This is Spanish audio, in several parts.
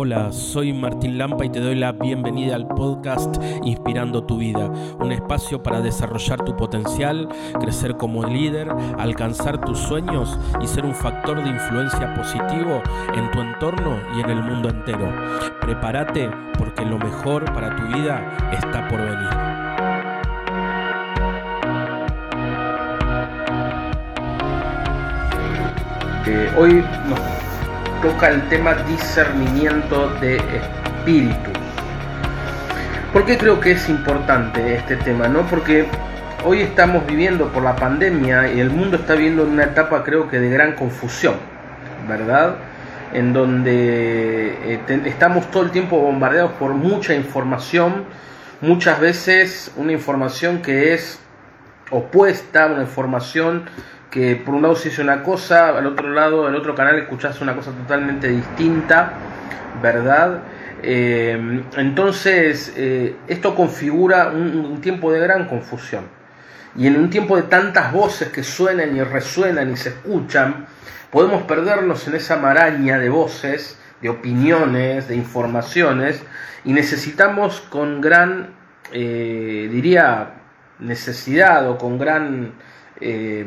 Hola, soy Martín Lampa y te doy la bienvenida al podcast Inspirando tu vida, un espacio para desarrollar tu potencial, crecer como líder, alcanzar tus sueños y ser un factor de influencia positivo en tu entorno y en el mundo entero. Prepárate porque lo mejor para tu vida está por venir. Eh, hoy nos toca el tema discernimiento de espíritu. ¿Por qué creo que es importante este tema? ¿no? Porque hoy estamos viviendo por la pandemia y el mundo está viviendo una etapa creo que de gran confusión, ¿verdad? En donde eh, estamos todo el tiempo bombardeados por mucha información, muchas veces una información que es opuesta, una información que por un lado se dice una cosa, al otro lado, en otro canal escuchás una cosa totalmente distinta, ¿verdad? Eh, entonces, eh, esto configura un, tiempo de gran confusión. Y en un tiempo de tantas voces que suenan y resuenan y se escuchan, podemos perdernos en esa maraña de voces, de opiniones, de informaciones, y necesitamos con gran, eh, diría, necesidad o con gran eh,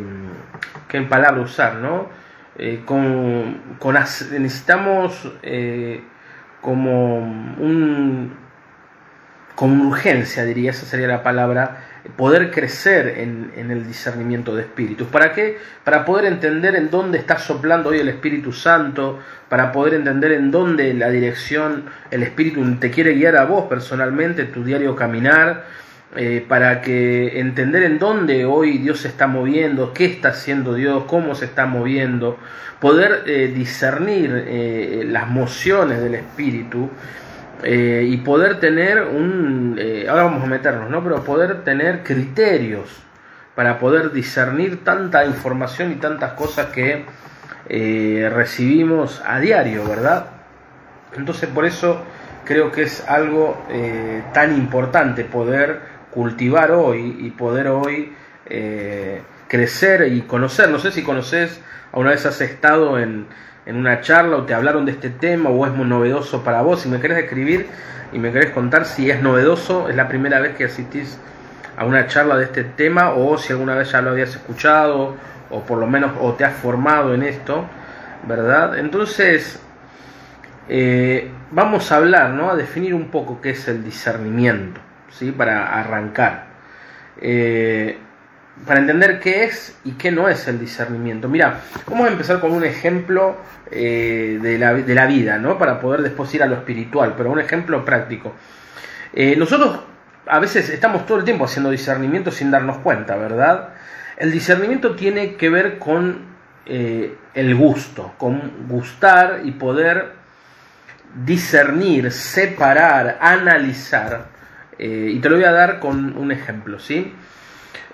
qué palabra usar, ¿no? Eh, con, con, necesitamos eh, como un con urgencia, diría, esa sería la palabra, poder crecer en, en, el discernimiento de espíritus. ¿Para qué? Para poder entender en dónde está soplando hoy el Espíritu Santo, para poder entender en dónde la dirección, el Espíritu te quiere guiar a vos personalmente, tu diario caminar, eh, para que entender en dónde hoy Dios se está moviendo, qué está haciendo Dios, cómo se está moviendo, poder eh, discernir eh, las mociones del Espíritu y poder tener un, ahora vamos a meternos, ¿no? Pero poder tener criterios para poder discernir tanta información y tantas cosas que recibimos a diario, ¿verdad? Entonces por eso creo que es algo tan importante poder cultivar hoy y poder hoy eh, crecer y conocer. No sé si conoces, alguna vez has estado en, en, una charla o te hablaron de este tema o es muy novedoso para vos. Si me querés escribir y me querés contar si es novedoso, es la primera vez que asistís a una charla de este tema o si alguna vez ya lo habías escuchado o por lo menos o te has formado en esto, ¿verdad? Entonces, eh, vamos a hablar, ¿no? A definir un poco qué es el discernimiento. ¿Sí? para arrancar. Eh, para entender qué es y qué no es el discernimiento. Mira, vamos a empezar con un ejemplo eh, de, la, de, la, vida, ¿no? Para poder después ir a lo espiritual, pero un ejemplo práctico. Eh, nosotros a veces estamos todo el tiempo haciendo discernimiento sin darnos cuenta, ¿verdad? El discernimiento tiene que ver con el gusto, con gustar y poder discernir, separar, analizar eh, y te lo voy a dar con un ejemplo, ¿sí?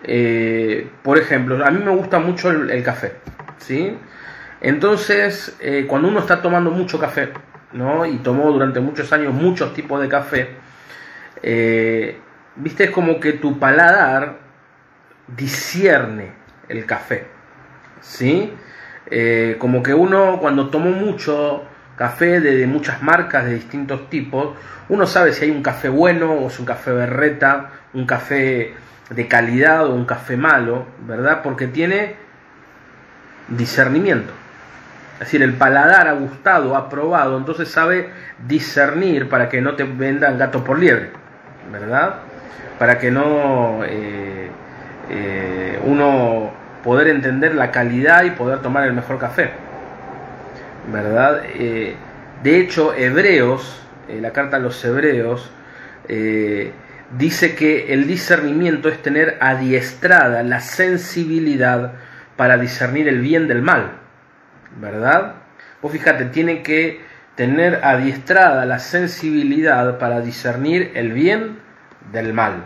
Eh, por ejemplo, a mí me gusta mucho el, café, ¿sí? Entonces, eh, cuando uno está tomando mucho café, ¿no? Y tomó durante muchos años muchos tipos de café, viste, es como que tu paladar discierne el café, ¿sí? como que uno cuando tomó mucho café de, muchas marcas de distintos tipos, uno sabe si hay un café bueno o es un café berreta, un café de calidad o un café malo, ¿verdad? Porque tiene discernimiento. Es decir, el paladar ha gustado, ha probado, entonces sabe discernir para que no te vendan gato por liebre, ¿verdad? Para que no eh, eh, uno poder entender la calidad y poder tomar el mejor café. ¿Verdad? Eh, de hecho, Hebreos, eh, la carta a los Hebreos, eh, dice que el discernimiento es tener adiestrada la sensibilidad para discernir el bien del mal, ¿verdad? Vos fíjate, tiene que tener adiestrada la sensibilidad para discernir el bien del mal.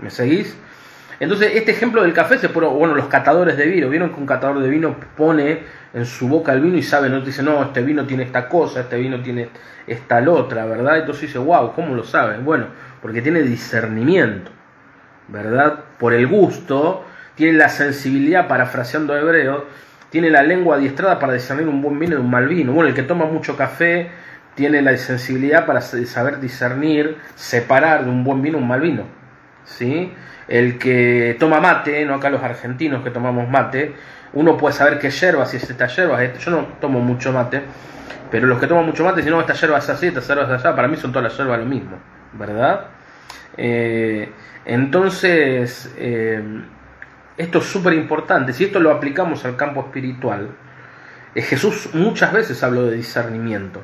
¿Me seguís? Entonces, este ejemplo del café se pone, bueno, los catadores de vino, vieron que un catador de vino pone en su boca el vino y sabe, no dice, no, este vino tiene esta cosa, este vino tiene esta otra, ¿verdad? Entonces dice, wow, ¿cómo lo sabe? Bueno, porque tiene discernimiento, ¿verdad? Por el gusto, tiene la sensibilidad, parafraseando hebreo, tiene la lengua adiestrada para discernir un buen vino de un mal vino. Bueno, el que toma mucho café tiene la sensibilidad para saber discernir, separar de un buen vino un mal vino. ¿sí? El que toma mate, no acá los argentinos que tomamos mate, uno puede saber qué yerba, si es esta yerba, yo no tomo mucho mate, pero los que toman mucho mate, si no, esta yerba es así, esta yerba es allá, para mí son todas las yerbas lo mismo, ¿verdad? Eh, entonces, eh, esto es súper importante, si esto lo aplicamos al campo espiritual, eh, Jesús muchas veces habló de discernimiento,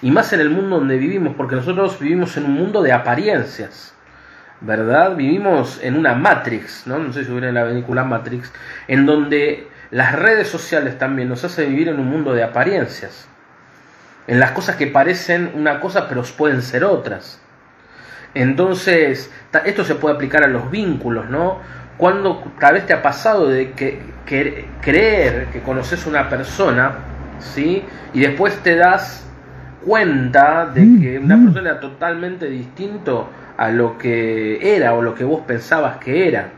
y más en el mundo donde vivimos, porque nosotros vivimos en un mundo de apariencias. ¿Verdad? Vivimos en una Matrix, ¿no? No sé si hubiera la película Matrix, en donde las redes sociales también nos hacen vivir en un mundo de apariencias, en las cosas que parecen una cosa pero pueden ser otras. Entonces, esto se puede aplicar a los vínculos, ¿no? Cuando tal vez te ha pasado de que, creer que conoces una persona, ¿sí? Y después te das cuenta de que una persona era totalmente distinto a lo que era o lo que vos pensabas que era.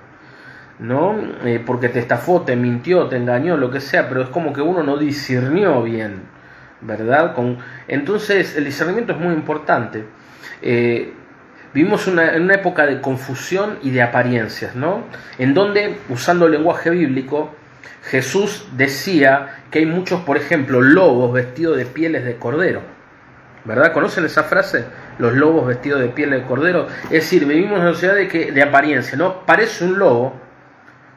¿no? Eh, porque te estafó, te mintió, te engañó, lo que sea, pero es como que uno no discernió bien, ¿verdad? Con... Entonces el discernimiento es muy importante. Eh, vivimos una, en una época de confusión y de apariencias, ¿no? En donde, usando el lenguaje bíblico, Jesús decía que hay muchos, por ejemplo, lobos vestidos de pieles de cordero. ¿Verdad? ¿Conocen esa frase? Los lobos vestidos de piel de cordero. Es decir, vivimos en una sociedad de, que, de apariencia, ¿no? Parece un lobo,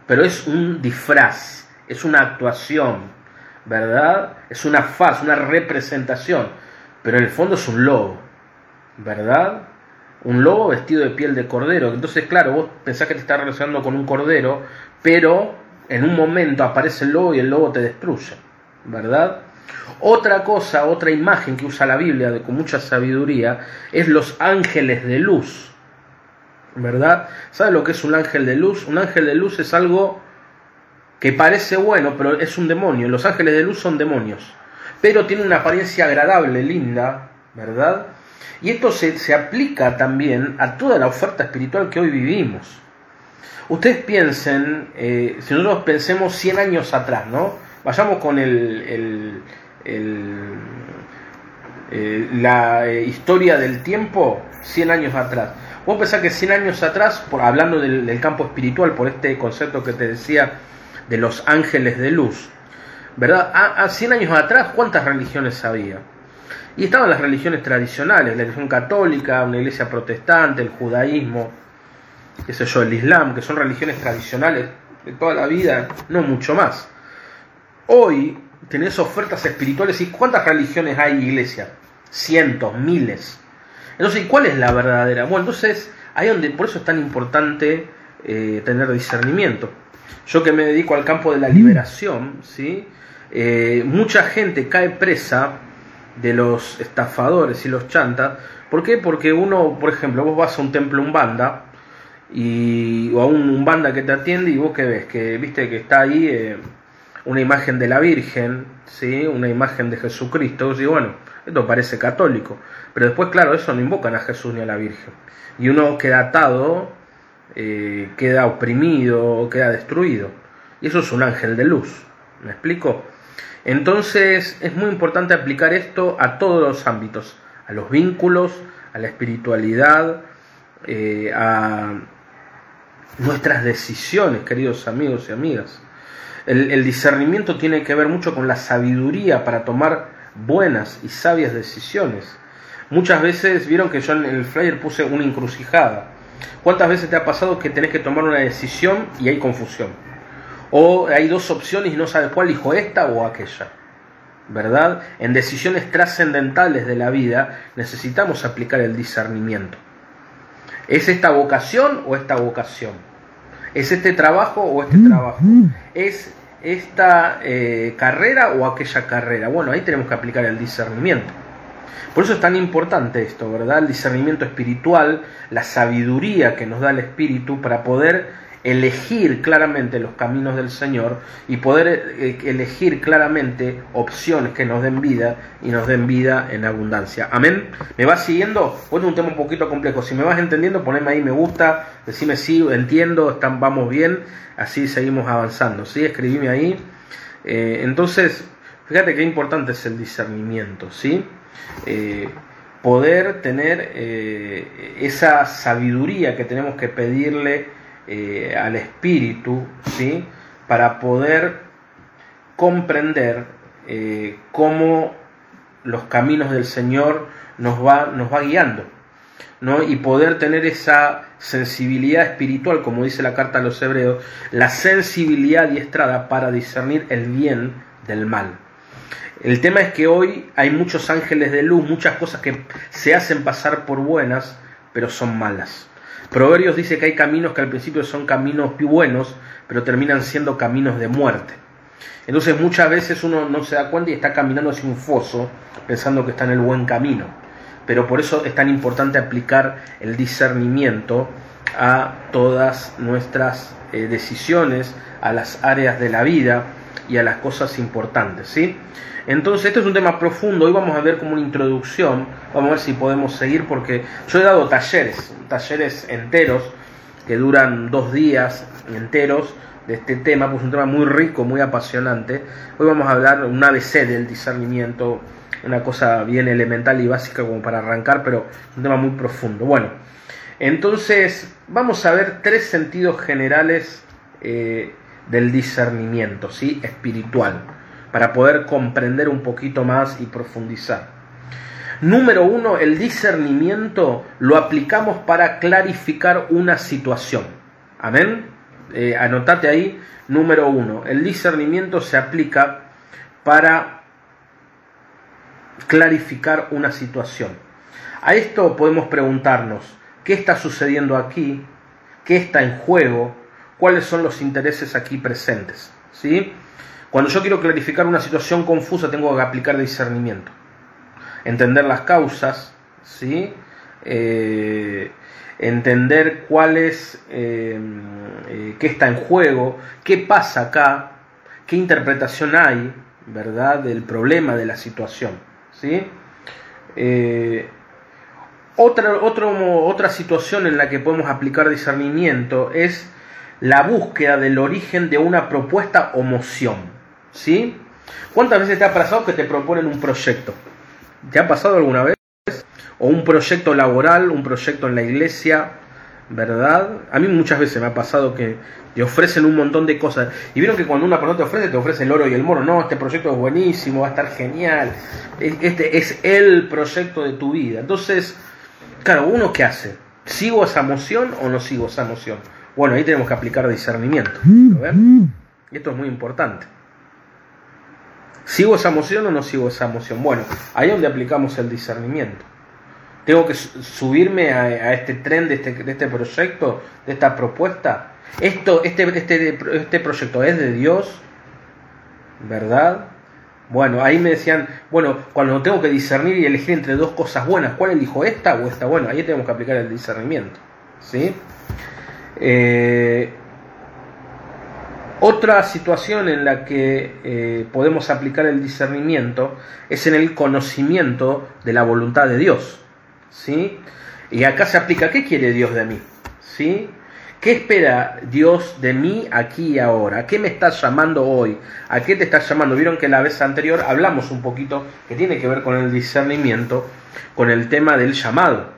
pero es un disfraz, es una actuación, ¿verdad? Es una faz, una representación, pero en el fondo es un lobo, ¿verdad? Un lobo vestido de piel de cordero. Entonces, claro, vos pensás que te estás relacionando con un cordero, pero en un momento aparece el lobo y el lobo te destruye, ¿verdad? Otra cosa, otra imagen que usa la Biblia de, con mucha sabiduría es los ángeles de luz. ¿verdad? ¿Sabe lo que es un ángel de luz? Un ángel de luz es algo que parece bueno, pero es un demonio. Los ángeles de luz son demonios. Pero tienen una apariencia agradable, linda, ¿verdad? Y esto se, se aplica también a toda la oferta espiritual que hoy vivimos. Ustedes piensen, eh, si nosotros pensemos 100 años atrás, ¿no? Vayamos con el, eh, la eh, historia del tiempo 100 años atrás. Vos pensás que 100 años atrás, por, hablando del, campo espiritual, por este concepto que te decía de los ángeles de luz, ¿verdad? A, 100 años atrás, ¿cuántas religiones había? Y estaban las religiones tradicionales, la religión católica, una iglesia protestante, el judaísmo, qué sé yo, el islam, que son religiones tradicionales de toda la vida, no mucho más. Hoy tenés ofertas espirituales y ¿cuántas religiones hay iglesia? Cientos, miles. Entonces, ¿cuál es la verdadera? Bueno, entonces, ahí donde, por eso es tan importante eh, tener discernimiento. Yo que me dedico al campo de la liberación, ¿sí? Eh, mucha gente cae presa de los estafadores y los chantas. ¿Por qué? Porque uno, por ejemplo, vos vas a un templo un banda y, o a un, banda que te atiende y vos que ves, que viste que está ahí eh, una imagen de la Virgen, ¿sí? una imagen de Jesucristo, y bueno, esto parece católico. Pero después, claro, eso no invocan a Jesús ni a la Virgen. Y uno queda atado, eh, queda oprimido, queda destruido. Y eso es un ángel de luz. ¿Me explico? Entonces es muy importante aplicar esto a todos los ámbitos, a los vínculos, a la espiritualidad, eh, a nuestras decisiones, queridos amigos y amigas. El discernimiento tiene que ver mucho con la sabiduría para tomar buenas y sabias decisiones. Muchas veces vieron que yo en el flyer puse una encrucijada. ¿Cuántas veces te ha pasado que tenés que tomar una decisión y hay confusión? O hay dos opciones y no sabes cuál dijo esta o aquella. ¿Verdad? En decisiones trascendentales de la vida necesitamos aplicar el discernimiento. ¿Es esta vocación o esta vocación? ¿Es este trabajo o este trabajo? ¿Es esta eh, carrera o aquella carrera. Bueno, ahí tenemos que aplicar el discernimiento. Por eso es tan importante esto, ¿verdad? El discernimiento espiritual, la sabiduría que nos da el Espíritu para poder elegir claramente los caminos del Señor y poder eh, elegir claramente opciones que nos den vida y nos den vida en abundancia. Amén. ¿Me vas siguiendo? Hoy es un tema un poquito complejo. Si me vas entendiendo, poneme ahí me gusta, decime sí, entiendo, están, vamos bien, así seguimos avanzando. ¿sí? Escribime ahí. Eh, entonces, Fíjate qué importante es el discernimiento, ¿sí? Eh, poder tener esa sabiduría que tenemos que pedirle eh, al Espíritu, ¿sí? Para poder comprender cómo los caminos del Señor nos va, nos va guiando, ¿no? Y poder tener esa sensibilidad espiritual, como dice la carta a los hebreos, la sensibilidad diestrada para discernir el bien del mal. El tema es que hoy hay muchos ángeles de luz, muchas cosas que se hacen pasar por buenas, pero son malas. Proverbios dice que hay caminos que al principio son caminos buenos, pero terminan siendo caminos de muerte. Entonces muchas veces uno no se da cuenta y está caminando hacia un foso pensando que está en el buen camino. Pero por eso es tan importante aplicar el discernimiento a todas nuestras eh, decisiones, a las áreas de la vida y a las cosas importantes. ¿sí? Entonces, este es un tema profundo. Hoy vamos a ver como una introducción. Vamos a ver si podemos seguir porque yo he dado talleres, talleres enteros que duran dos días enteros de este tema, pues es un tema muy rico, muy apasionante. Hoy vamos a hablar un ABC del discernimiento, una cosa bien elemental y básica como para arrancar, pero un tema muy profundo. Bueno, entonces vamos a ver tres sentidos generales eh, del discernimiento, ¿sí? Espiritual para poder comprender un poquito más y profundizar. Número uno, el discernimiento lo aplicamos para clarificar una situación. Amén. Eh, anotate ahí, número uno, el discernimiento se aplica para clarificar una situación. A esto podemos preguntarnos, ¿qué está sucediendo aquí? ¿Qué está en juego? ¿Cuáles son los intereses aquí presentes? ¿Sí? Cuando yo quiero clarificar una situación confusa, tengo que aplicar discernimiento. Entender las causas, ¿sí? Eh, entender cuál es, eh, eh, qué está en juego, qué pasa acá, qué interpretación hay, ¿verdad?, del problema, de la situación, ¿sí? otra, otra situación en la que podemos aplicar discernimiento es la búsqueda del origen de una propuesta o moción. ¿Sí? ¿Cuántas veces te ha pasado que te proponen un proyecto? ¿Te ha pasado alguna vez? O un proyecto laboral, un proyecto en la iglesia, ¿verdad? A mí muchas veces me ha pasado que te ofrecen un montón de cosas. Y vieron que cuando una persona te ofrece, te ofrece el oro y el moro. No, este proyecto es buenísimo, va a estar genial. Este es el proyecto de tu vida. Entonces, claro, ¿uno qué hace? ¿Sigo esa emoción o no sigo esa emoción? Bueno, ahí tenemos que aplicar discernimiento. Y esto es muy importante. ¿Sigo esa emoción o no sigo esa emoción? Bueno, ahí es donde aplicamos el discernimiento. Tengo que subirme a, este tren de este, de este, proyecto, de esta propuesta. Esto, este, este, este proyecto es de Dios, ¿verdad? Bueno, ahí me decían, bueno, cuando tengo que discernir y elegir entre dos cosas buenas, ¿cuál elijo esta o esta? Bueno, ahí tenemos que aplicar el discernimiento, ¿sí? Eh, otra situación en la que eh, podemos aplicar el discernimiento es en el conocimiento de la voluntad de Dios. ¿sí? Y acá se aplica, ¿qué quiere Dios de mí? ¿Sí? ¿Qué espera Dios de mí aquí y ahora? ¿A qué me está llamando hoy? ¿A qué te está llamando? Vieron que la vez anterior hablamos un poquito que tiene que ver con el discernimiento, con el tema del llamado.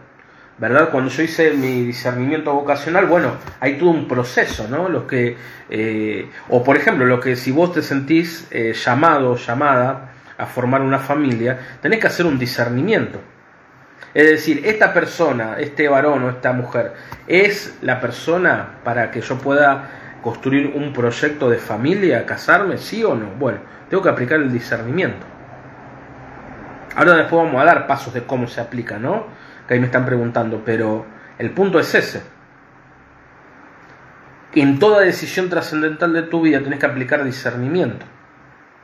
¿Verdad? Cuando yo hice mi discernimiento vocacional, bueno, hay todo un proceso, ¿no? Los que, eh, o por ejemplo, lo que si vos te sentís eh, llamado o llamada a formar una familia, tenés que hacer un discernimiento. Es decir, esta persona, este varón o esta mujer, ¿es la persona para que yo pueda construir un proyecto de familia, casarme, sí o no? Bueno, tengo que aplicar el discernimiento. Ahora después vamos a dar pasos de cómo se aplica, ¿no? Que ahí me están preguntando, pero el punto es ese. En toda decisión trascendental de tu vida tienes que aplicar discernimiento,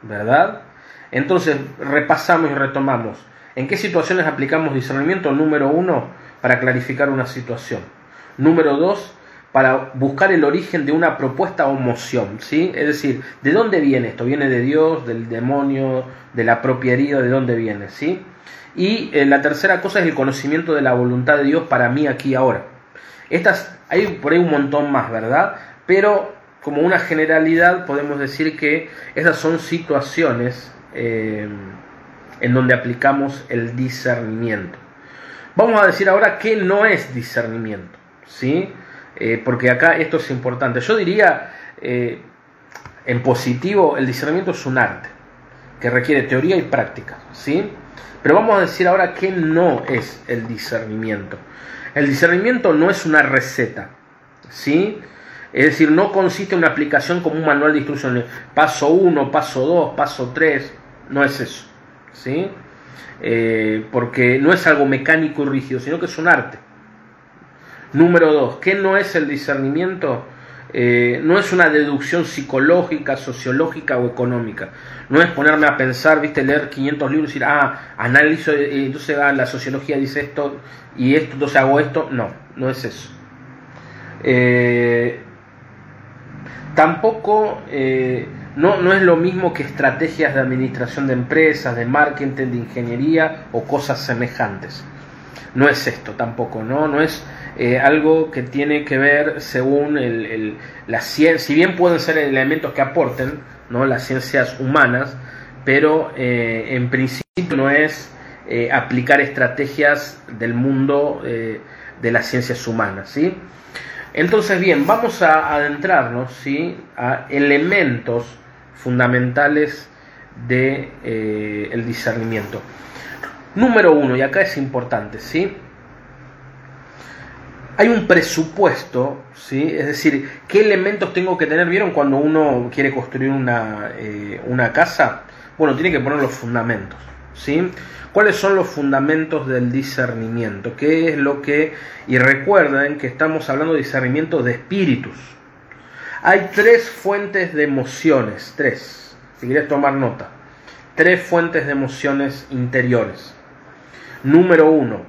¿verdad? Entonces repasamos y retomamos. ¿En qué situaciones aplicamos discernimiento? Número uno, para clarificar una situación. Número dos, para buscar el origen de una propuesta o moción, ¿sí? Es decir, ¿de dónde viene esto? ¿Viene de Dios, del demonio, de la propia herida? ¿De dónde viene? ¿Sí? Y eh, la tercera cosa es el conocimiento de la voluntad de Dios para mí aquí ahora. Estas, hay por ahí un montón más, ¿verdad? Pero como una generalidad podemos decir que esas son situaciones eh, en donde aplicamos el discernimiento. Vamos a decir ahora qué no es discernimiento, ¿sí? Eh, porque acá esto es importante. Yo diría, en positivo, el discernimiento es un arte que requiere teoría y práctica, ¿sí? Pero vamos a decir ahora qué no es el discernimiento. El discernimiento no es una receta, ¿sí? Es decir, no consiste en una aplicación como un manual de instrucciones. Paso 1, paso 2, paso 3. No es eso. ¿sí? Eh, porque no es algo mecánico y rígido, sino que es un arte. Número 2. ¿Qué no es el discernimiento? Eh, no es una deducción psicológica, sociológica o económica. No es ponerme a pensar, viste, leer 500 libros y decir, ah, analizo, eh, entonces ah, la sociología dice esto y esto, entonces hago esto. No, no es eso. tampoco no, no es lo mismo que estrategias de administración de empresas, de marketing, de ingeniería o cosas semejantes. No es esto tampoco, ¿no? No es eh, algo que tiene que ver según el, la ciencia, si bien pueden ser elementos que aporten, ¿no? Las ciencias humanas, pero eh, en principio no es eh, aplicar estrategias del mundo de las ciencias humanas, ¿sí? Entonces, bien, vamos a adentrarnos ¿sí? a elementos fundamentales del de, el discernimiento. Número uno, y acá es importante, ¿sí? Hay un presupuesto, ¿sí? Es decir, ¿qué elementos tengo que tener? ¿Vieron cuando uno quiere construir una, eh, una casa? Bueno, tiene que poner los fundamentos, ¿sí? ¿Cuáles son los fundamentos del discernimiento? ¿Qué es lo que... Y recuerden que estamos hablando de discernimiento de espíritus, hay tres fuentes de emociones, tres, si quieres tomar nota. Tres fuentes de emociones interiores. Número uno,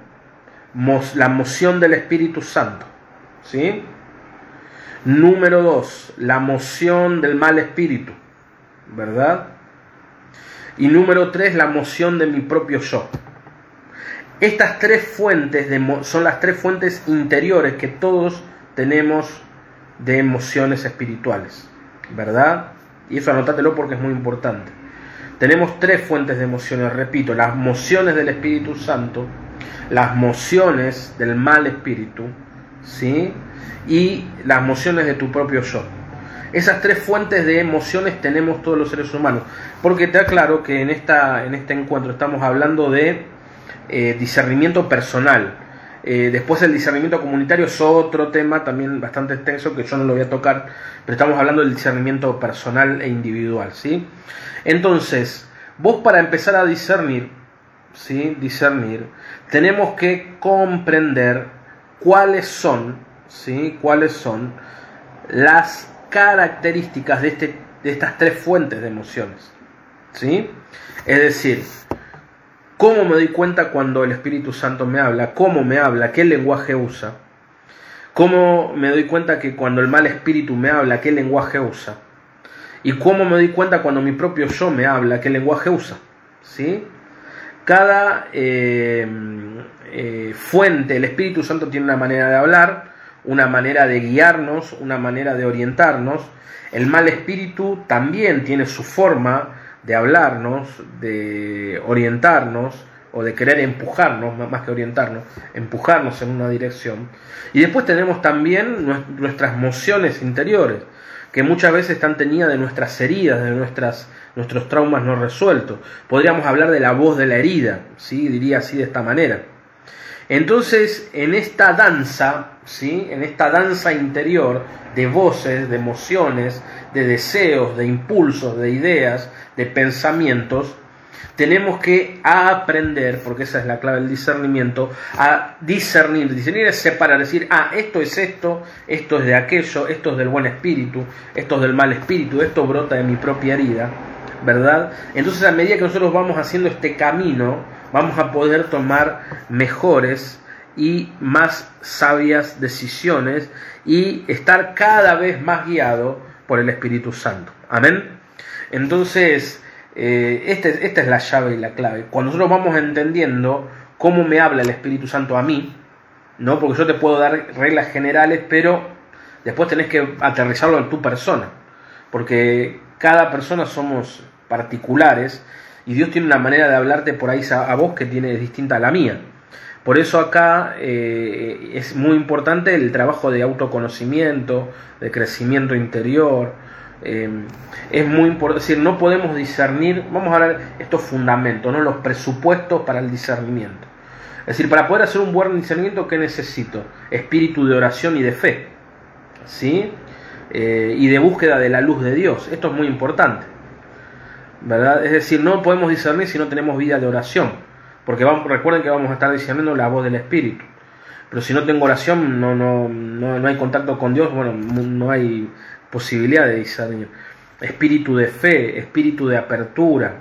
la moción del Espíritu Santo. ¿Sí? Número dos, la moción del mal espíritu. ¿Verdad? Y número tres, la moción de mi propio yo. Estas tres fuentes de, son las tres fuentes interiores que todos tenemos de emociones espirituales, ¿verdad? Y eso anótatelo porque es muy importante. Tenemos tres fuentes de emociones, repito, las emociones del Espíritu Santo, las emociones del mal espíritu, ¿sí? Y las emociones de tu propio yo. Esas tres fuentes de emociones tenemos todos los seres humanos. Porque te aclaro que en, esta, en este encuentro estamos hablando de eh, discernimiento personal eh, después el discernimiento comunitario es otro tema también bastante extenso que yo no lo voy a tocar, pero estamos hablando del discernimiento personal e individual, ¿sí? Entonces, vos para empezar a discernir, ¿sí? Discernir, tenemos que comprender cuáles son, ¿sí? Cuáles son las características de, este, de estas tres fuentes de emociones, ¿sí? Es decir, cómo me doy cuenta cuando el Espíritu Santo me habla, cómo me habla, qué lenguaje usa, cómo me doy cuenta que cuando el mal espíritu me habla, qué lenguaje usa, y cómo me doy cuenta cuando mi propio yo me habla, qué lenguaje usa. ¿sí? Cada eh, eh, fuente, el Espíritu Santo tiene una manera de hablar, una manera de guiarnos, una manera de orientarnos. El mal espíritu también tiene su forma de hablarnos, de orientarnos o de querer empujarnos, más que orientarnos, empujarnos en una dirección. Y después tenemos también nuestras emociones interiores, que muchas veces están tenidas de nuestras heridas, de nuestras, nuestros traumas no resueltos. Podríamos hablar de la voz de la herida, ¿sí? diría así de esta manera. Entonces, en esta danza, ¿sí? en esta danza interior de voces, de emociones, de deseos, de impulsos, de ideas, de pensamientos, tenemos que aprender, porque esa es la clave del discernimiento, a discernir. Discernir es separar, decir, ah, esto es esto, esto es de aquello, esto es del buen espíritu, esto es del mal espíritu, esto brota de mi propia herida, ¿verdad? Entonces a medida que nosotros vamos haciendo este camino, vamos a poder tomar mejores y más sabias decisiones y estar cada vez más guiado por el Espíritu Santo. Amén. Entonces, eh, este, esta es la llave y la clave. Cuando nosotros vamos entendiendo cómo me habla el Espíritu Santo a mí, ¿no? Porque yo te puedo dar reglas generales, pero después tenés que aterrizarlo en tu persona. Porque cada persona somos particulares y Dios tiene una manera de hablarte por ahí a, vos que tiene distinta a la mía. Por eso acá eh, es muy importante el trabajo de autoconocimiento, de crecimiento interior. Eh, es muy importante, es decir, no podemos discernir, vamos a hablar estos fundamentos, ¿no? los presupuestos para el discernimiento. Es decir, para poder hacer un buen discernimiento, ¿qué necesito? Espíritu de oración y de fe, ¿sí? Eh, y de búsqueda de la luz de Dios. Esto es muy importante. ¿verdad? Es decir, no podemos discernir si no tenemos vida de oración, porque recuerden que vamos a estar discerniendo la voz del Espíritu. Pero si no tengo oración, no, no, no, hay contacto con Dios, bueno, no hay posibilidad de discernir. Espíritu de fe, espíritu de apertura,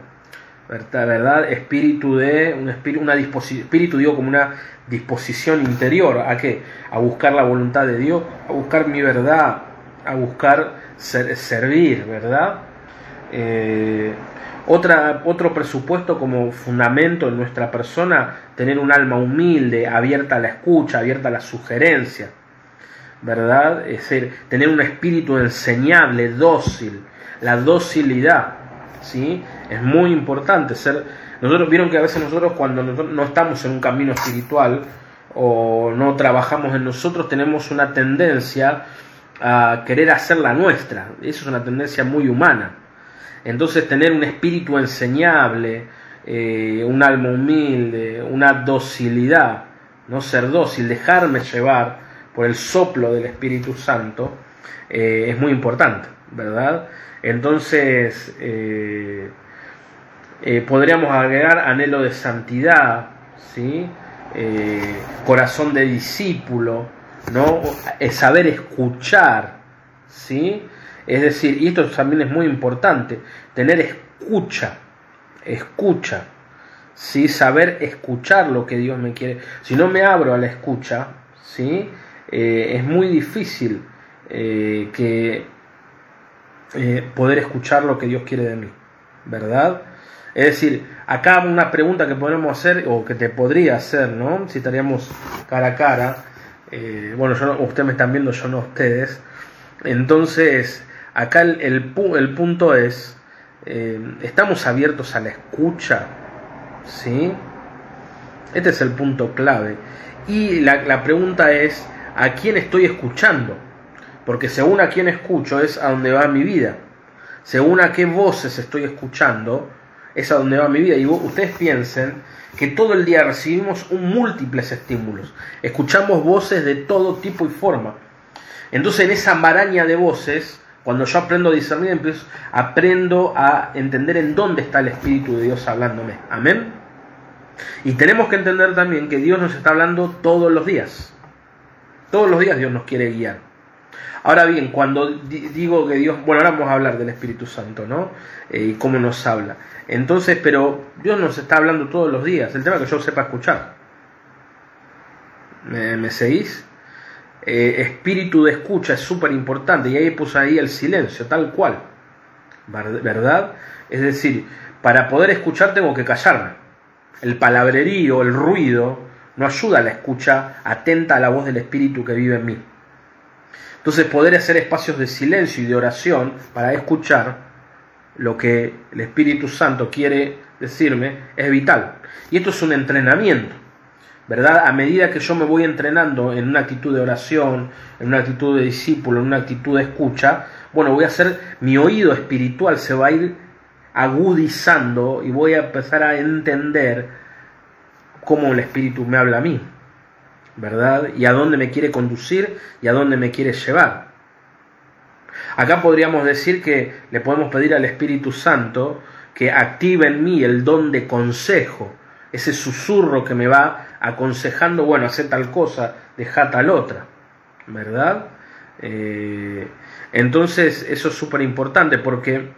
¿verdad? Espíritu de un espíritu, una espíritu digo como una disposición interior a qué? A buscar la voluntad de Dios, a buscar mi verdad, a buscar servir, ¿verdad? Eh, otra, otro presupuesto como fundamento en nuestra persona, tener un alma humilde, abierta a la escucha, abierta a la sugerencia, ¿verdad? Es decir, tener un espíritu enseñable, dócil, la docilidad, ¿sí? Es muy importante ser... Nosotros vieron que a veces nosotros cuando no estamos en un camino espiritual o no trabajamos en nosotros, tenemos una tendencia a querer hacer la nuestra. Eso es una tendencia muy humana entonces tener un espíritu enseñable, eh, un alma humilde, una docilidad, no ser dócil, dejarme llevar por el soplo del Espíritu Santo, eh, es muy importante, ¿verdad? Entonces, eh, podríamos agregar anhelo de santidad, ¿sí? corazón de discípulo, ¿no? saber escuchar, ¿sí? Es decir, y esto también es muy importante, tener escucha, escucha, ¿sí? saber escuchar lo que Dios me quiere. Si no me abro a la escucha, ¿sí? Eh, es muy difícil eh, que eh, poder escuchar lo que Dios quiere de mí, ¿verdad? Es decir, acá una pregunta que podemos hacer, o que te podría hacer, ¿no? Si estaríamos cara a cara, bueno, yo ustedes me están viendo, yo no ustedes. Entonces, Acá el, punto es, eh, ¿estamos abiertos a la escucha? ¿Sí? Este es el punto clave. Y la, la pregunta es, ¿a quién estoy escuchando? Porque según a quién escucho es a dónde va mi vida. Según a qué voces estoy escuchando, es a dónde va mi vida. Y ustedes piensen que todo el día recibimos un múltiples estímulos. Escuchamos voces de todo tipo y forma. Entonces en esa maraña de voces cuando yo aprendo a discernir, empiezo, aprendo a entender en dónde está el Espíritu de Dios hablándome. Amén. Y tenemos que entender también que Dios nos está hablando todos los días. Todos los días Dios nos quiere guiar. Ahora bien, cuando digo que Dios, bueno, ahora vamos a hablar del Espíritu Santo, ¿no? Eh, y cómo nos habla. Entonces, pero Dios nos está hablando todos los días. El tema es que yo sepa escuchar. ¿Me, me seguís? Eh, espíritu de escucha es súper importante y ahí puse ahí el silencio, tal cual, ¿verdad? Es decir, para poder escuchar tengo que callarme. El palabrerío, el ruido, no ayuda a la escucha atenta a la voz del Espíritu que vive en mí. Entonces poder hacer espacios de silencio y de oración para escuchar lo que el Espíritu Santo quiere decirme es vital. Y esto es un entrenamiento. ¿Verdad? A medida que yo me voy entrenando en una actitud de oración, en una actitud de discípulo, en una actitud de escucha, bueno, voy a hacer, mi oído espiritual se va a ir agudizando y voy a empezar a entender cómo el Espíritu me habla a mí, ¿verdad? Y a dónde me quiere conducir y a dónde me quiere llevar. Acá podríamos decir que le podemos pedir al Espíritu Santo que active en mí el don de consejo, ese susurro que me va aconsejando, bueno, hacer tal cosa, deja tal otra, ¿verdad? Eh, entonces eso es súper importante porque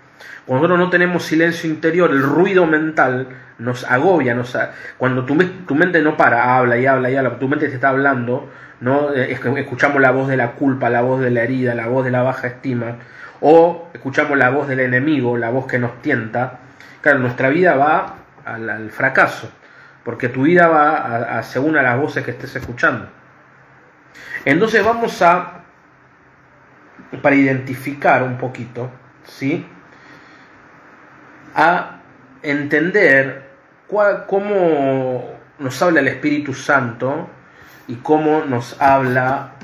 cuando no tenemos silencio interior, el ruido mental nos agobia, nos, cuando tu, tu, mente no para, habla y habla y habla, tu mente te está hablando, ¿no? Eh, escuchamos la voz de la culpa, la voz de la herida, la voz de la baja estima, o escuchamos la voz del enemigo, la voz que nos tienta, claro, nuestra vida va al fracaso porque tu vida va a, según a las voces que estés escuchando. Entonces vamos a, para identificar un poquito, ¿sí? A entender cómo nos habla el Espíritu Santo y cómo nos habla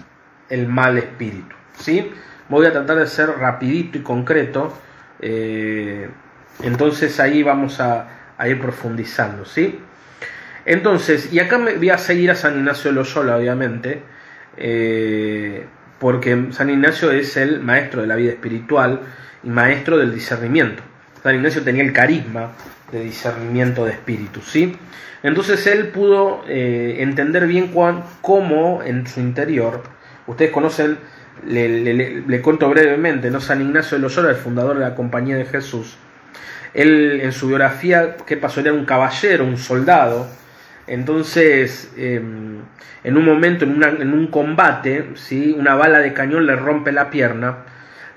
el mal espíritu. ¿sí? Voy a tratar de ser rapidito y concreto, eh, entonces ahí vamos a, ir profundizando. ¿sí? Entonces, y acá me voy a seguir a San Ignacio Loyola, obviamente, eh, porque San Ignacio es el maestro de la vida espiritual y maestro del discernimiento. San Ignacio tenía el carisma de discernimiento de espíritu, ¿sí? Entonces él pudo eh, entender bien cómo en su interior, ustedes conocen, le, cuento brevemente, ¿no? San Ignacio de Loyola, el fundador de la Compañía de Jesús, él en su biografía, ¿qué pasó? Era un caballero, un soldado, entonces em, en un momento, en, un combate, ¿sí? una bala de cañón le rompe la pierna,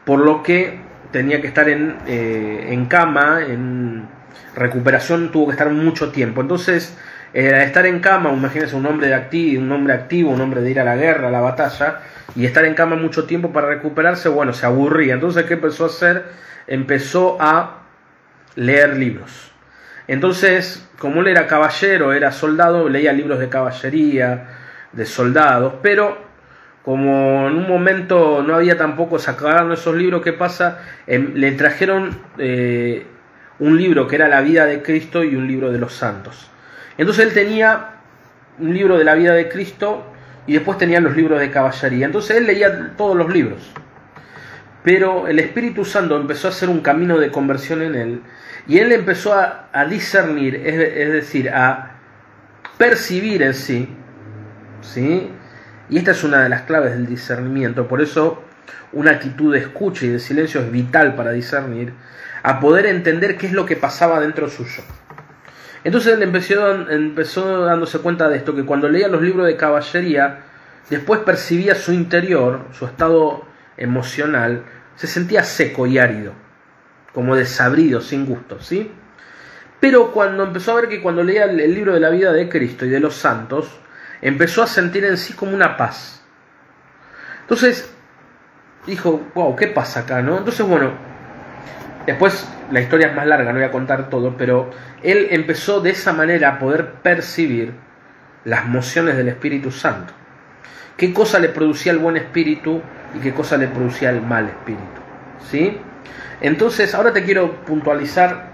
por lo que tenía que estar en, eh, en cama, en recuperación tuvo que estar mucho tiempo. Entonces, eh, estar en cama, imagínense un hombre, de activo, un hombre activo, un hombre de ir a la guerra, a la batalla, y estar en cama mucho tiempo para recuperarse, bueno, se aburría. Entonces, ¿qué empezó a hacer? Empezó a leer libros. Entonces, como él era caballero, era soldado, leía libros de caballería, de soldados, pero como en un momento no había tampoco, se acabaron esos libros, ¿qué pasa? Em, le trajeron eh, un libro que era la vida de Cristo y un libro de los santos. Entonces él tenía un libro de la vida de Cristo y después tenía los libros de caballería. Entonces él leía todos los libros. Pero el Espíritu Santo empezó a hacer un camino de conversión en él y él empezó a, discernir, es, decir, a percibir en sí, ¿sí? Y esta es una de las claves del discernimiento, por eso una actitud de escucha y de silencio es vital para discernir, a poder entender qué es lo que pasaba dentro suyo. Entonces él empezó, empezó dándose cuenta de esto, que cuando leía los libros de caballería, después percibía su interior, su estado emocional, se sentía seco y árido, como desabrido, sin gusto, ¿sí? Pero cuando empezó a ver que cuando leía el libro de la vida de Cristo y de los santos, empezó a sentir en sí como una paz. Entonces dijo, wow, ¿qué pasa acá? ¿no? Entonces, bueno, Después la historia es más larga, no voy a contar todo, pero él empezó de esa manera a poder percibir las mociones del Espíritu Santo. ¿Qué cosa le producía el buen espíritu y qué cosa le producía el mal espíritu? ¿Sí? Entonces, ahora te quiero puntualizar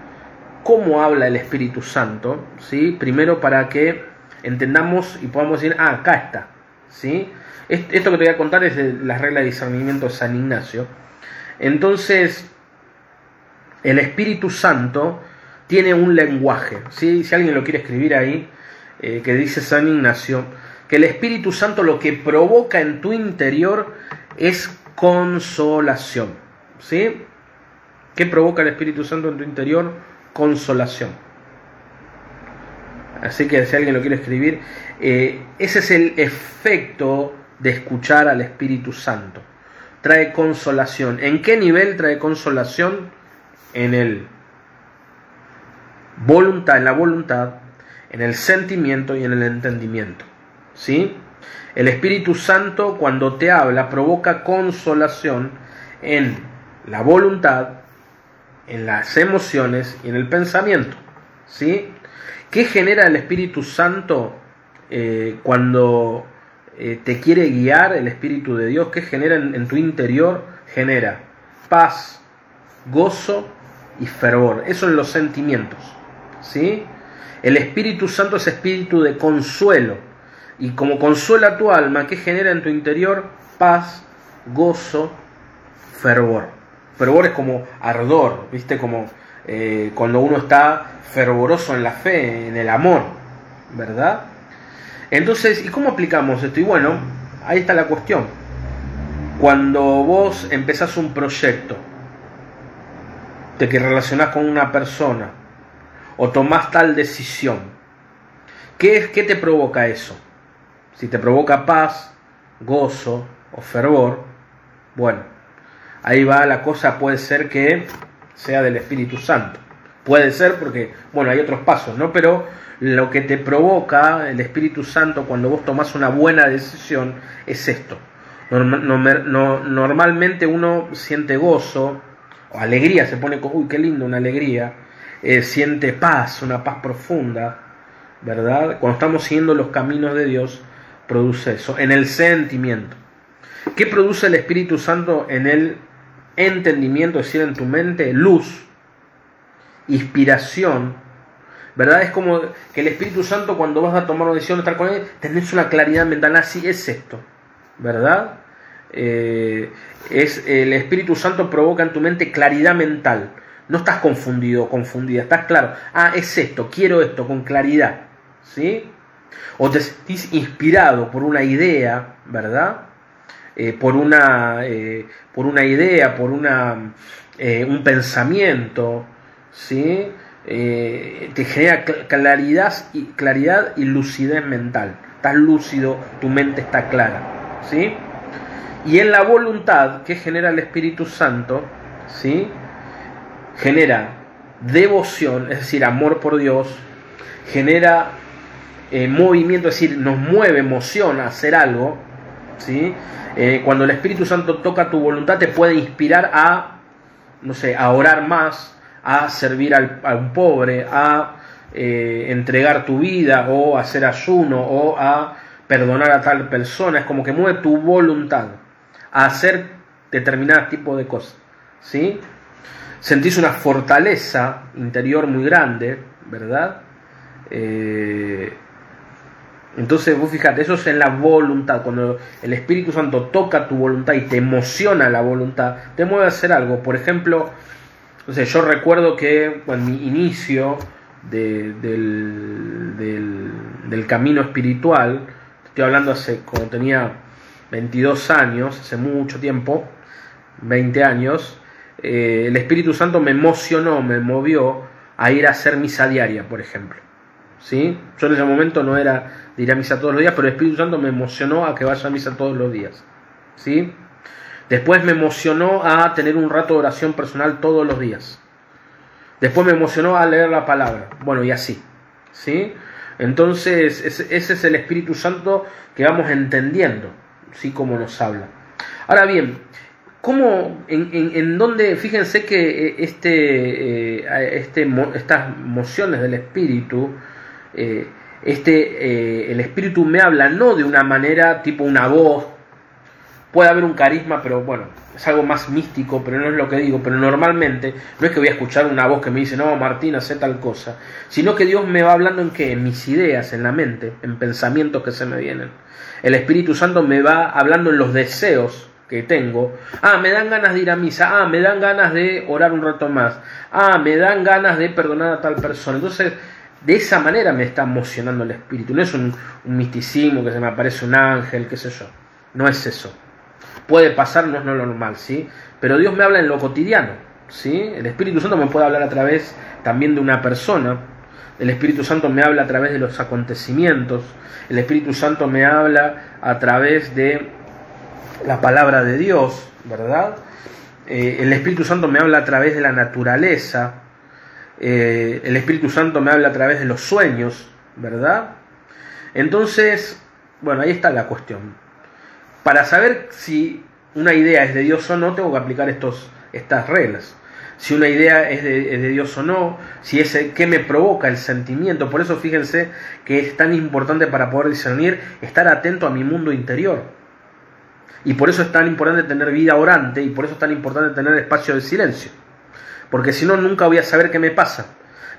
cómo habla el Espíritu Santo, ¿sí? Primero para que entendamos y podamos decir, ah, acá está, ¿sí? Esto que te voy a contar es de la regla de discernimiento de San Ignacio. Entonces, el Espíritu Santo tiene un lenguaje. Si alguien lo quiere escribir ahí, eh, que dice San Ignacio, que el Espíritu Santo lo que provoca en tu interior es consolación. ¿Sí? ¿Qué provoca el Espíritu Santo en tu interior? Consolación. Así que si alguien lo quiere escribir, eh, ese es el efecto de escuchar al Espíritu Santo. Trae consolación. ¿En qué nivel trae consolación? en el voluntad, en la voluntad, en el sentimiento y en el entendimiento. ¿Sí? El Espíritu Santo cuando te habla provoca consolación en la voluntad, en las emociones y en el pensamiento. ¿Sí? ¿Qué genera el Espíritu Santo eh, cuando eh, te quiere guiar el Espíritu de Dios? ¿Qué genera en tu interior? Genera paz, gozo y fervor. Eso en los sentimientos. ¿sí? El Espíritu Santo es espíritu de consuelo. Y como consuela tu alma, ¿qué genera en tu interior? Paz, gozo, fervor. Fervor es como ardor, ¿viste? Como eh, cuando uno está fervoroso en la fe, en el amor, ¿verdad? Entonces, ¿y cómo aplicamos esto? Y bueno, ahí está la cuestión. Cuando vos empezás un proyecto, de que relacionás con una persona o tomás tal decisión, ¿qué, es, ¿qué te provoca eso? Si te provoca paz, gozo o fervor, bueno, ahí va la cosa, puede ser que sea del Espíritu Santo. Puede ser porque, bueno, hay otros pasos, ¿no? Pero lo que te provoca el Espíritu Santo cuando vos tomás una buena decisión es esto. Normalmente uno siente gozo, alegría, se pone, uy, qué lindo, una alegría. eh, siente paz, una paz profunda, ¿verdad? Cuando estamos siguiendo los caminos de Dios, produce eso, en el sentimiento. ¿Qué produce el Espíritu Santo en el entendimiento, es decir, en tu mente? Luz, inspiración, ¿verdad? Es como que el Espíritu Santo cuando vas a tomar una decisión, estar con él, tenés una claridad mental, así es esto, ¿verdad? Eh, es el Espíritu Santo provoca en tu mente claridad mental. No estás confundido, confundida, estás claro. Ah, es esto, quiero esto, con claridad. ¿Sí? O te sentís inspirado por una idea, ¿verdad? Eh, por, una, eh, por una idea, por una, un pensamiento, ¿sí? te genera claridad y, claridad lucidez mental. Estás lúcido, tu mente está clara. ¿sí? Y en la voluntad que genera el Espíritu Santo, ¿sí? genera devoción, es decir, amor por Dios, genera eh, movimiento, es decir, nos mueve emoción a hacer algo. ¿sí? Eh, cuando el Espíritu Santo toca tu voluntad, te puede inspirar a, no sé, a orar más, a servir al, a un pobre, a eh, entregar tu vida, o hacer ayuno, o a perdonar a tal persona. Es como que mueve tu voluntad a hacer determinados tipos de cosas. ¿sí? Sentís una fortaleza interior muy grande, ¿verdad? Entonces, vos fíjate, eso es en la voluntad. Cuando el Espíritu Santo toca tu voluntad y te emociona la voluntad, te mueve a hacer algo. Por ejemplo, no sé, yo recuerdo que en mi inicio del, del, del, camino espiritual, estoy hablando hace cuando tenía 22 años, hace mucho tiempo, 20 años, eh, el Espíritu Santo me emocionó, me movió a ir a hacer misa diaria, por ejemplo. ¿Sí? Yo en ese momento no era de ir a misa todos los días, pero el Espíritu Santo me emocionó a que vaya a misa todos los días. ¿Sí? Después me emocionó a tener un rato de oración personal todos los días. Después me emocionó a leer la palabra. Bueno, y así. ¿Sí? Entonces, ese es el Espíritu Santo que vamos entendiendo sí como nos habla. Ahora bien, ¿cómo, en, en, dónde, fíjense que eh, este, eh, este, estas mociones del espíritu, eh, este, el espíritu me habla no de una manera tipo una voz, puede haber un carisma, pero bueno, es algo más místico, pero no es lo que digo, pero normalmente no es que voy a escuchar una voz que me dice, no, Martín, hace tal cosa, sino que Dios me va hablando en qué, en mis ideas, en la mente, en pensamientos que se me vienen. El Espíritu Santo me va hablando en los deseos que tengo. Ah, me dan ganas de ir a misa. Ah, me dan ganas de orar un rato más. Ah, me dan ganas de perdonar a tal persona. Entonces, de esa manera me está emocionando el Espíritu. No es un, misticismo que se me aparece un ángel, qué sé yo. No es eso. Puede pasar, no es lo normal, ¿sí? Pero Dios me habla en lo cotidiano, ¿sí? El Espíritu Santo me puede hablar a través también de una persona. El Espíritu Santo me habla a través de los acontecimientos. El Espíritu Santo me habla a través de la palabra de Dios, ¿verdad? Eh, el Espíritu Santo me habla a través de la naturaleza. Eh, el Espíritu Santo me habla a través de los sueños, ¿verdad? Entonces, bueno, ahí está la cuestión. Para saber si una idea es de Dios o no, tengo que aplicar estos, estas reglas si una idea es de, Dios o no, si es qué me provoca el sentimiento. Por eso fíjense que es tan importante para poder discernir estar atento a mi mundo interior. Y por eso es tan importante tener vida orante y por eso es tan importante tener espacio de silencio. Porque si no, nunca voy a saber qué me pasa.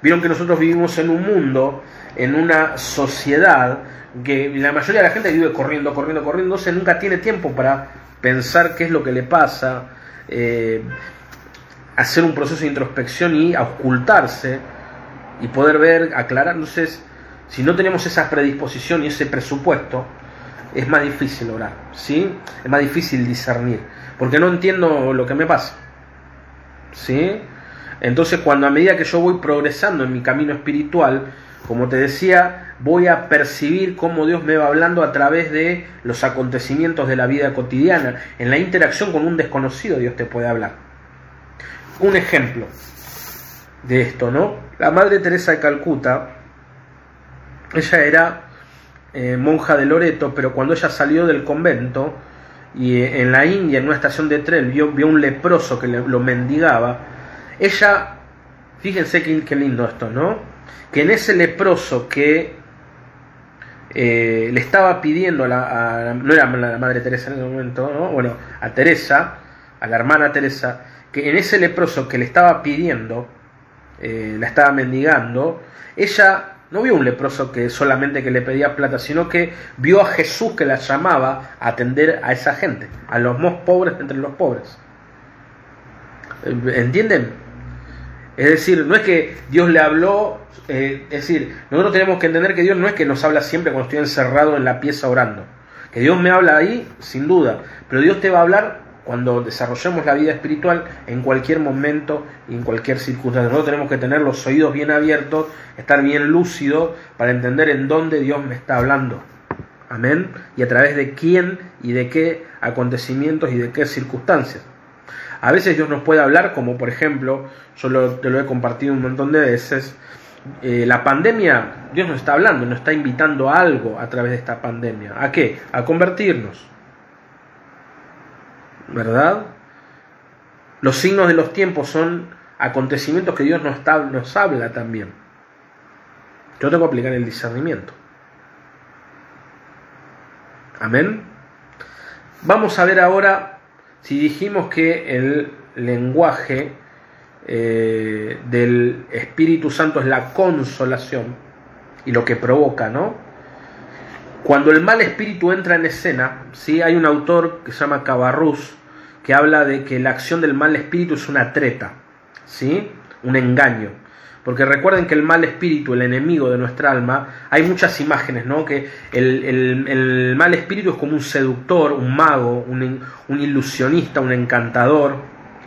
Vieron que nosotros vivimos en un mundo, en una sociedad, que la mayoría de la gente vive corriendo, corriendo, corriendo, entonces nunca tiene tiempo para pensar qué es lo que le pasa. Eh, hacer un proceso de introspección y ocultarse y poder ver, aclarar. Entonces, si no tenemos esa predisposición y ese presupuesto, es más difícil orar, ¿sí? Es más difícil discernir, porque no entiendo lo que me pasa, ¿sí? Entonces, cuando a medida que yo voy progresando en mi camino espiritual, como te decía, voy a percibir cómo Dios me va hablando a través de los acontecimientos de la vida cotidiana. En la interacción con un desconocido Dios te puede hablar un ejemplo de esto, ¿no? La Madre Teresa de Calcuta, ella era eh, monja de Loreto, pero cuando ella salió del convento y eh, en la India, en una estación de tren, vio, vio un leproso que lo mendigaba, ella fíjense qué, lindo esto, ¿no? Que en ese leproso que eh, le estaba pidiendo a la, no era la madre Teresa en ese momento, ¿no? bueno, a Teresa, a la hermana Teresa, que en ese leproso que le estaba pidiendo, eh, la estaba mendigando, ella no vio un leproso que solamente que le pedía plata, sino que vio a Jesús que la llamaba a atender a esa gente, a los más pobres entre los pobres. ¿Entienden? Es decir, no es que Dios le habló, eh, es decir, nosotros tenemos que entender que Dios no es que nos habla siempre cuando estoy encerrado en la pieza orando. Que Dios me habla ahí, sin duda, pero Dios te va a hablar cuando desarrollemos la vida espiritual en cualquier momento y en cualquier circunstancia. Nosotros tenemos que tener los oídos bien abiertos, estar bien lúcido para entender en dónde Dios me está hablando. Amén. Y a través de quién y de qué acontecimientos y de qué circunstancias. A veces Dios nos puede hablar, como por ejemplo, yo te lo he compartido un montón de veces, eh, la pandemia, Dios nos está hablando, nos está invitando a algo a través de esta pandemia. ¿A qué? A convertirnos. ¿Verdad? Los signos de los tiempos son acontecimientos que Dios nos, nos habla también. Yo tengo que aplicar el discernimiento. Amén. Vamos a ver ahora si dijimos que el lenguaje eh, del Espíritu Santo es la consolación y lo que provoca, ¿no? Cuando el mal espíritu entra en escena, ¿sí? hay un autor que se llama Cabarrús que habla de que la acción del mal espíritu es una treta, ¿sí? un engaño. Porque recuerden que el mal espíritu, el enemigo de nuestra alma, hay muchas imágenes, ¿no? Que el, mal espíritu es como un seductor, un mago, un, ilusionista, un encantador,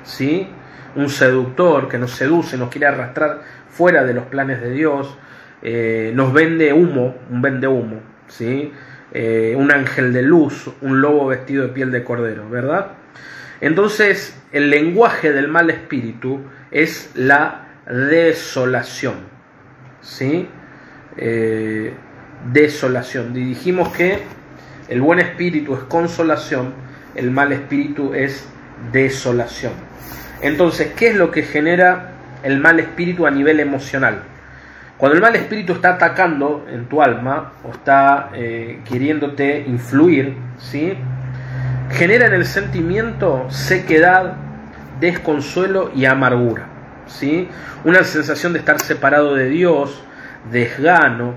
¿sí? Un seductor que nos seduce, nos quiere arrastrar fuera de los planes de Dios, eh, nos vende humo, un vende humo, ¿sí? Eh, un ángel de luz, un lobo vestido de piel de cordero, ¿verdad? Entonces, el lenguaje del mal espíritu es la desolación. ¿Sí? Eh, desolación. dijimos que el buen espíritu es consolación, el mal espíritu es desolación. Entonces, ¿qué es lo que genera el mal espíritu a nivel emocional? Cuando el mal espíritu está atacando en tu alma o está eh, queriéndote influir, ¿sí? genera en el sentimiento sequedad, desconsuelo y amargura. ¿Sí? Una sensación de estar separado de Dios, desgano,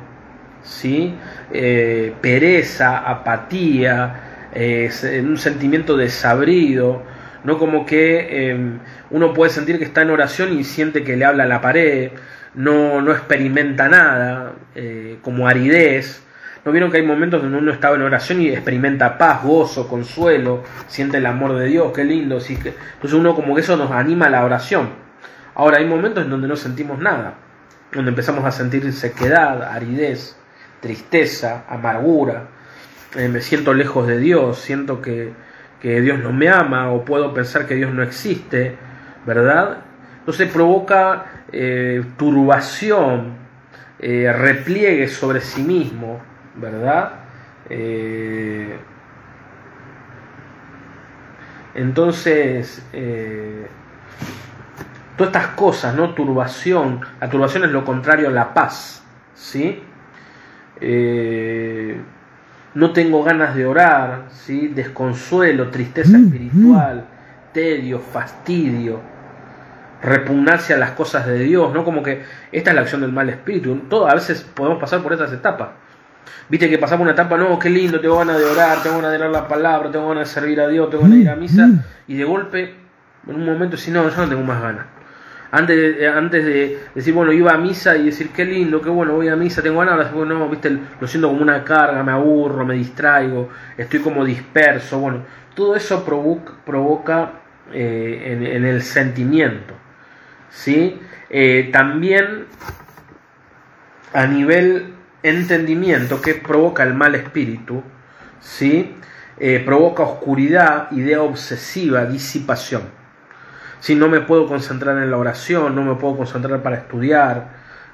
¿sí? Eh, pereza, apatía, eh, un sentimiento desabrido, no como que em, uno puede sentir que está en oración y siente que le habla a la pared, no, no experimenta nada, eh, como aridez. ¿No vieron que hay momentos donde uno estaba en oración y experimenta paz, gozo, consuelo, siente el amor de Dios, qué lindo? ¿sí? Entonces uno como que eso nos anima a la oración. Ahora hay momentos en donde no sentimos nada, donde empezamos a sentir sequedad, aridez, tristeza, amargura, eh, me siento lejos de Dios, siento que, Dios no me ama o puedo pensar que Dios no existe, ¿verdad? Entonces provoca eh, turbación, eh, repliegue sobre sí mismo, ¿verdad? entonces, Todas estas cosas, ¿no? Turbación. La turbación es lo contrario a la paz, ¿sí? Eh, no tengo ganas de orar, ¿sí? Desconsuelo, tristeza mm, espiritual, mm. tedio, fastidio, repugnancia a las cosas de Dios, ¿no? Como que esta es la acción del mal espíritu. Todo, a veces podemos pasar por estas etapas. Viste que pasamos una etapa, no, qué lindo, tengo ganas de orar, tengo ganas de leer la palabra, tengo ganas de servir a Dios, tengo ganas de ir a misa, mm, y de golpe, en un momento, si no, yo no tengo más ganas. Antes de, antes de decir, bueno, iba a misa y decir, qué lindo, qué bueno, voy a misa, tengo ganas, bueno, no, viste, lo siento como una carga, me aburro, me distraigo, estoy como disperso, bueno, todo eso provoca, provoca eh, en, el sentimiento, ¿sí? Eh, también a nivel entendimiento que provoca el mal espíritu, ¿sí? Eh, provoca oscuridad, idea obsesiva, disipación si no me puedo concentrar en la oración, no me puedo concentrar para estudiar,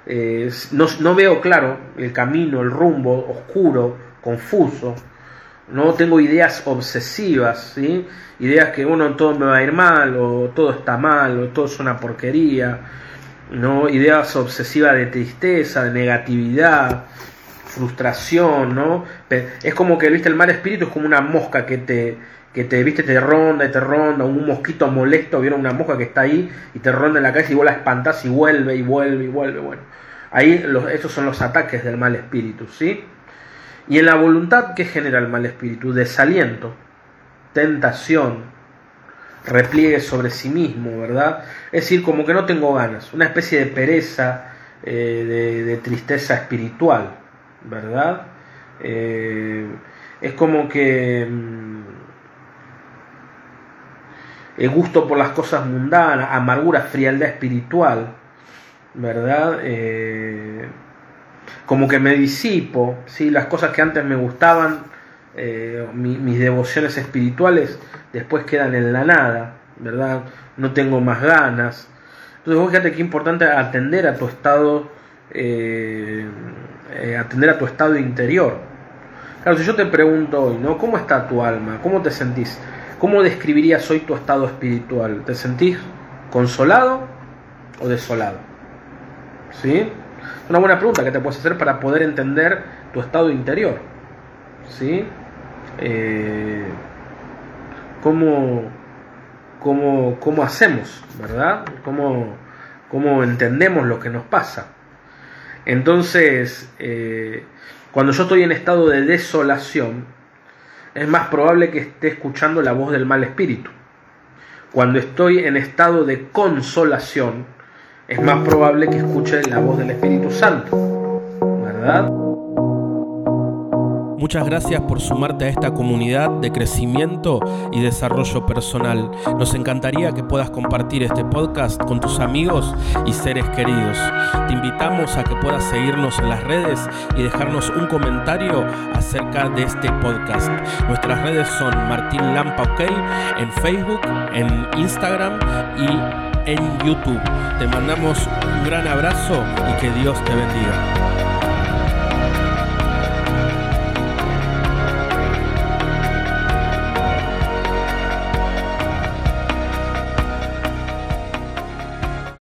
eh, no, veo claro el camino, el rumbo, oscuro, confuso, no tengo ideas obsesivas, ¿sí? ideas que bueno, todo me va a ir mal, o todo está mal, o todo es una porquería. ¿no? Ideas obsesivas de tristeza, de negatividad, frustración, ¿no? Es como que, viste, el mal espíritu es como una mosca que te, que te, viste, te ronda y te ronda, un mosquito molesto, vieron una mosca que está ahí y te ronda en la cabeza y vos la espantás y vuelve y vuelve y vuelve, bueno. Ahí los, esos son los ataques del mal espíritu, ¿sí? Y en la voluntad, ¿qué genera el mal espíritu? Desaliento, tentación, repliegue sobre sí mismo, ¿verdad? Es decir, como que no tengo ganas, una especie de pereza, eh, de tristeza espiritual. ¿verdad? Eh, es como que mm, el gusto por las cosas mundanas, amargura, frialdad espiritual, ¿verdad? Eh, como que me disipo, ¿sí? las cosas que antes me gustaban, eh, mis devociones espirituales, después quedan en la nada, ¿verdad? No tengo más ganas. Entonces, fíjate qué importante atender a tu estado eh, atender a tu estado interior. Claro, si yo te pregunto hoy, ¿no? ¿Cómo está tu alma? ¿Cómo te sentís? ¿Cómo describirías hoy tu estado espiritual? ¿Te sentís consolado o desolado? ¿Sí? Una buena pregunta que te puedes hacer para poder entender tu estado interior. ¿Sí? Eh, ¿cómo, cómo, cómo, hacemos? ¿Verdad? ¿Cómo, ¿Cómo entendemos lo que nos pasa? Entonces, eh, cuando yo estoy en estado de desolación, es más probable que esté escuchando la voz del mal espíritu. Cuando estoy en estado de consolación, es más probable que escuche la voz del Espíritu Santo. ¿Verdad? Muchas gracias por sumarte a esta comunidad de crecimiento y desarrollo personal. Nos encantaría que puedas compartir este podcast con tus amigos y seres queridos. Te invitamos a que puedas seguirnos en las redes y dejarnos un comentario acerca de este podcast. Nuestras redes son Martín Lampa OK en Facebook, en Instagram y en YouTube. Te mandamos un gran abrazo y que Dios te bendiga.